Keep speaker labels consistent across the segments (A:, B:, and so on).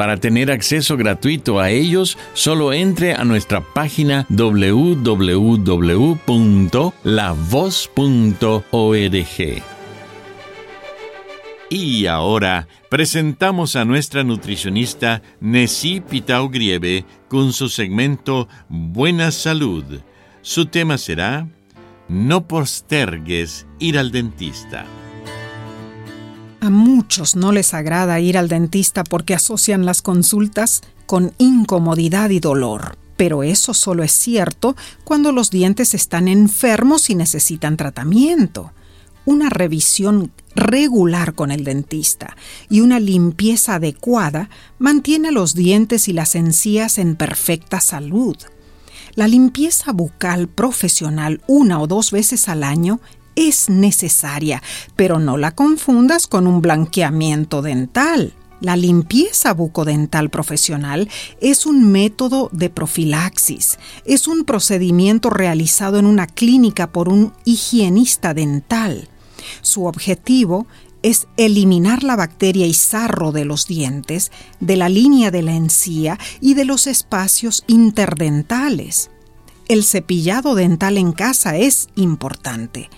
A: Para tener acceso gratuito a ellos, solo entre a nuestra página www.lavoz.org. Y ahora presentamos a nuestra nutricionista Nessie Pitao Grieve con su segmento Buena Salud. Su tema será No postergues ir al dentista.
B: A muchos no les agrada ir al dentista porque asocian las consultas con incomodidad y dolor. Pero eso solo es cierto cuando los dientes están enfermos y necesitan tratamiento. Una revisión regular con el dentista y una limpieza adecuada mantiene los dientes y las encías en perfecta salud. La limpieza bucal profesional una o dos veces al año es necesaria, pero no la confundas con un blanqueamiento dental. La limpieza bucodental profesional es un método de profilaxis. Es un procedimiento realizado en una clínica por un higienista dental. Su objetivo es eliminar la bacteria y sarro de los dientes, de la línea de la encía y de los espacios interdentales. El cepillado dental en casa es importante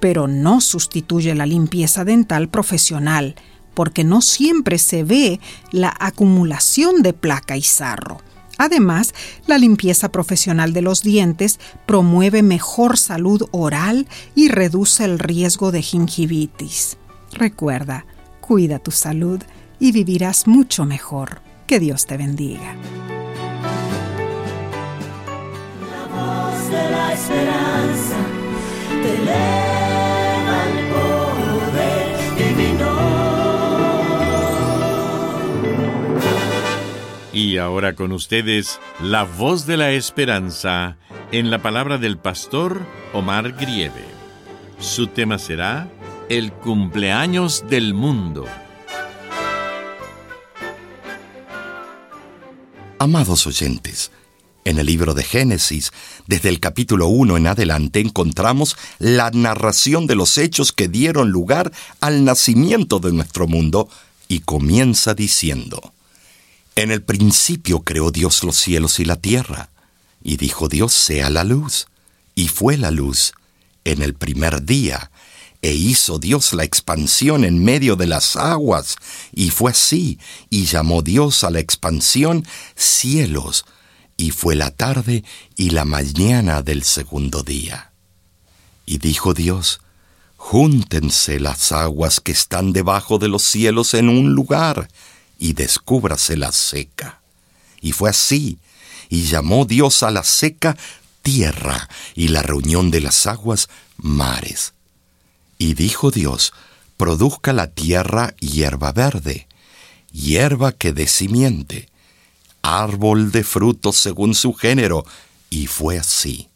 B: pero no sustituye la limpieza dental profesional, porque no siempre se ve la acumulación de placa y sarro. Además, la limpieza profesional de los dientes promueve mejor salud oral y reduce el riesgo de gingivitis. Recuerda, cuida tu salud y vivirás mucho mejor. Que Dios te bendiga.
C: La voz de la esperanza te
A: Y ahora con ustedes, la voz de la esperanza en la palabra del pastor Omar Grieve. Su tema será El cumpleaños del mundo.
D: Amados oyentes, en el libro de Génesis, desde el capítulo 1 en adelante, encontramos la narración de los hechos que dieron lugar al nacimiento de nuestro mundo y comienza diciendo, en el principio creó Dios los cielos y la tierra, y dijo Dios sea la luz, y fue la luz en el primer día, e hizo Dios la expansión en medio de las aguas, y fue así, y llamó Dios a la expansión cielos, y fue la tarde y la mañana del segundo día. Y dijo Dios, Júntense las aguas que están debajo de los cielos en un lugar, y descúbrase la seca. Y fue así, y llamó Dios a la seca tierra, y la reunión de las aguas mares. Y dijo Dios, produzca la tierra hierba verde, hierba que dé simiente, árbol de frutos según su género, y fue así.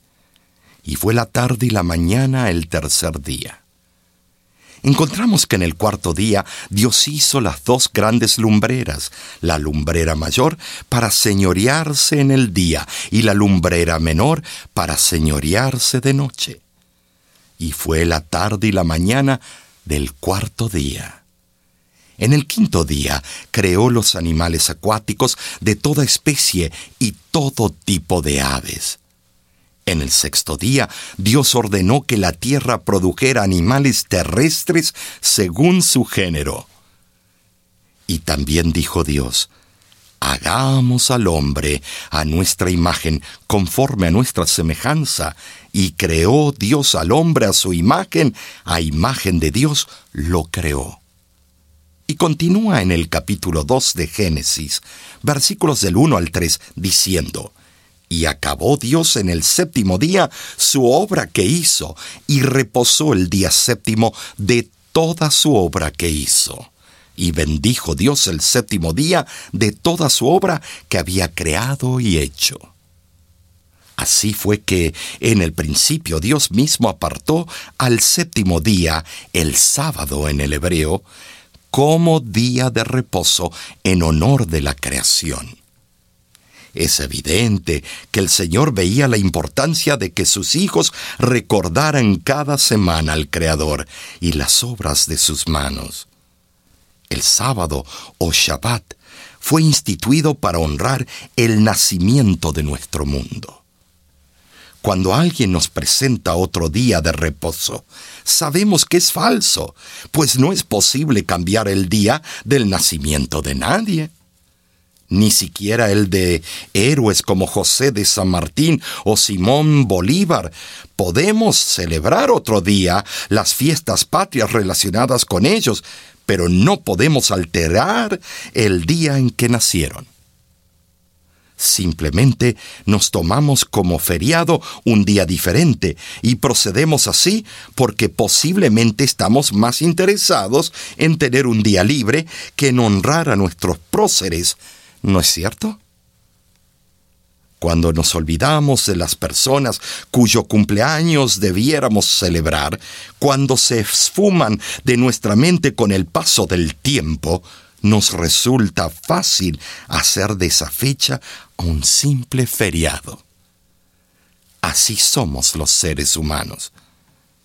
D: Y fue la tarde y la mañana el tercer día encontramos que en el cuarto día Dios hizo las dos grandes lumbreras, la lumbrera mayor para señorearse en el día y la lumbrera menor para señorearse de noche. Y fue la tarde y la mañana del cuarto día. En el quinto día creó los animales acuáticos de toda especie y todo tipo de aves. En el sexto día, Dios ordenó que la tierra produjera animales terrestres según su género. Y también dijo Dios, hagamos al hombre a nuestra imagen, conforme a nuestra semejanza, y creó Dios al hombre a su imagen, a imagen de Dios lo creó. Y continúa en el capítulo 2 de Génesis, versículos del 1 al 3, diciendo, Y acabó Dios en el séptimo día su obra que hizo, y reposó el día séptimo de toda su obra que hizo. Y bendijo Dios el séptimo día de toda su obra que había creado y hecho. Así fue que en el principio Dios mismo apartó al séptimo día, el sábado en el hebreo, como día de reposo en honor de la creación. Es evidente que el Señor veía la importancia de que sus hijos recordaran cada semana al Creador y las obras de sus manos. El sábado o Shabbat fue instituido para honrar el nacimiento de nuestro mundo. Cuando alguien nos presenta otro día de reposo, sabemos que es falso, pues no es posible cambiar el día del nacimiento de nadie. Ni siquiera el de héroes como José de San Martín o Simón Bolívar. Podemos celebrar otro día las fiestas patrias relacionadas con ellos, pero no podemos alterar el día en que nacieron. Simplemente nos tomamos como feriado un día diferente y procedemos así porque posiblemente estamos más interesados en tener un día libre que en honrar a nuestros próceres, ¿no es cierto? Cuando nos olvidamos de las personas cuyo cumpleaños debiéramos celebrar, cuando se esfuman de nuestra mente con el paso del tiempo, nos resulta fácil hacer de esa fecha un simple feriado. Así somos los seres humanos.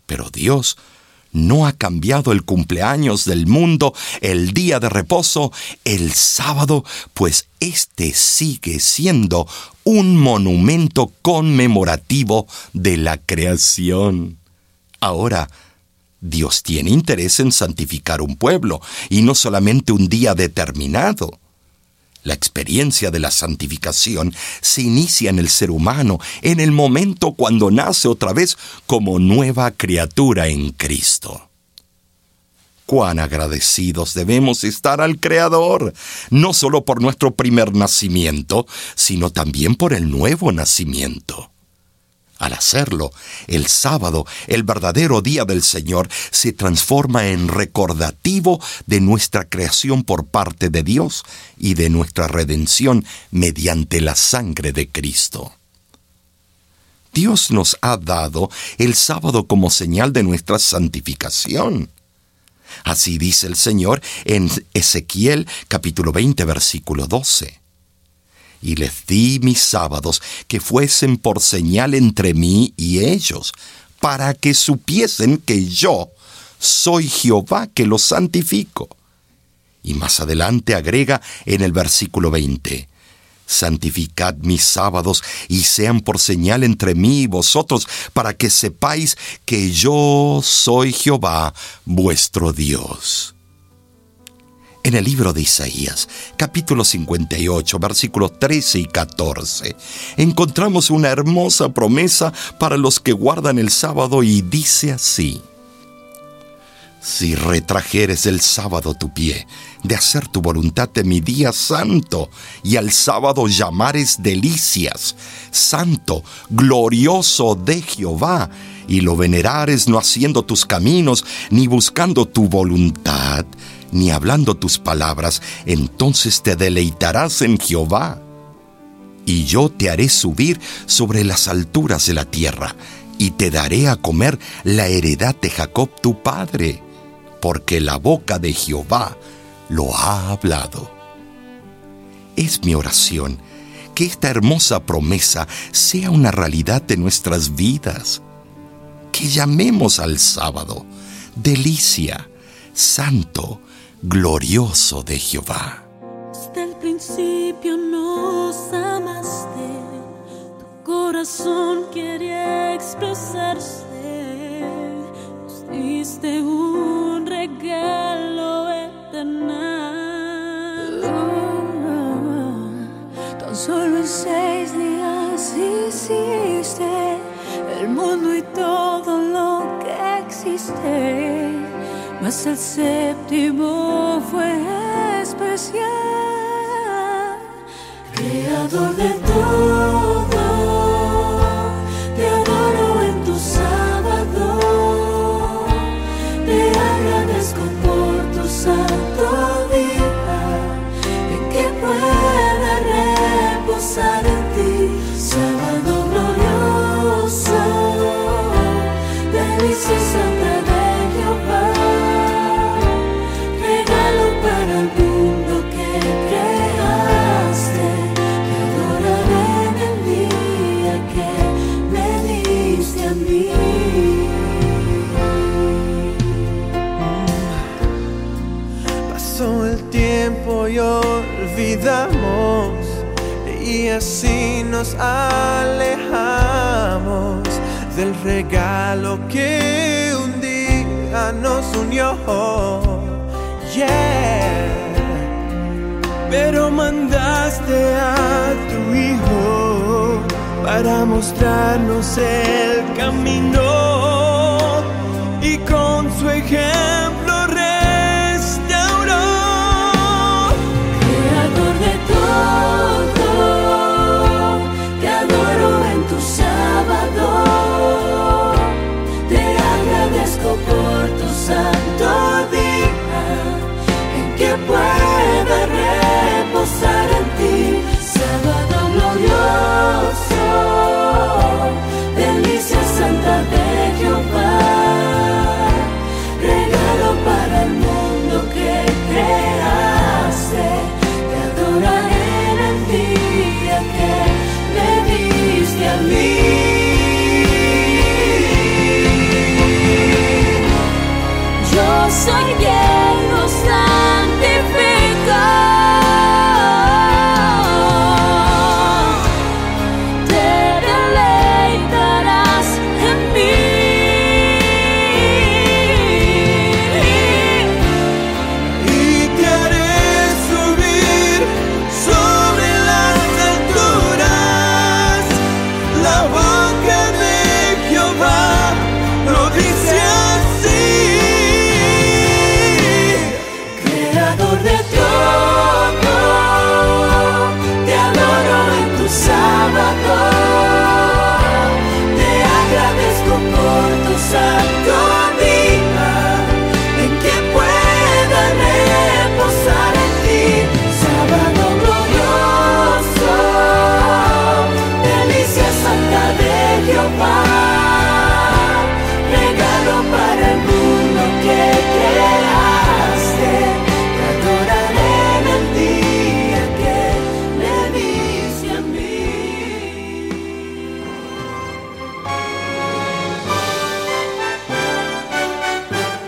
D: Pero Dios no ha cambiado el cumpleaños del mundo, el día de reposo, el sábado, pues este sigue siendo un monumento conmemorativo de la creación. Ahora, Dios tiene interés en santificar un pueblo, y no solamente un día determinado. La experiencia de la santificación se inicia en el ser humano en el momento cuando nace otra vez como nueva criatura en Cristo. Cuán agradecidos debemos estar al Creador, no solo por nuestro primer nacimiento, sino también por el nuevo nacimiento. Al hacerlo, el sábado, el verdadero día del Señor, se transforma en recordativo de nuestra creación por parte de Dios y de nuestra redención mediante la sangre de Cristo. Dios nos ha dado el sábado como señal de nuestra santificación. Así dice el Señor en Ezequiel capítulo 20 versículo 12 y les di mis sábados que fuesen por señal entre mí y ellos, para que supiesen que yo soy Jehová que los santifico. Y más adelante agrega en el versículo 20, Santificad mis sábados y sean por señal entre mí y vosotros, para que sepáis que yo soy Jehová vuestro Dios. En el libro de Isaías, capítulo 58, versículos 13 y 14, encontramos una hermosa promesa para los que guardan el sábado y dice así. Si retrajeres el sábado tu pie, de hacer tu voluntad de mi día santo, y al sábado llamares delicias, santo, glorioso de Jehová, y lo venerares no haciendo tus caminos, ni buscando tu voluntad, ni hablando tus palabras, entonces te deleitarás en Jehová. Y yo te haré subir sobre las alturas de la tierra, y te daré a comer la heredad de Jacob tu padre, porque la boca de Jehová lo ha hablado. Es mi oración que esta hermosa promesa sea una realidad de nuestras vidas, que llamemos al sábado delicia, santo, glorioso de Jehová.
C: Desde el principio nos amaste, tu corazón quería expresarse, nos diste un regalo eterno. Mas el séptimo fue especial, creador de
E: alejamos del regalo que un día nos unió. Yeah. Pero mandaste a tu hijo para mostrarnos el camino y con su ejemplo
C: por Yo soy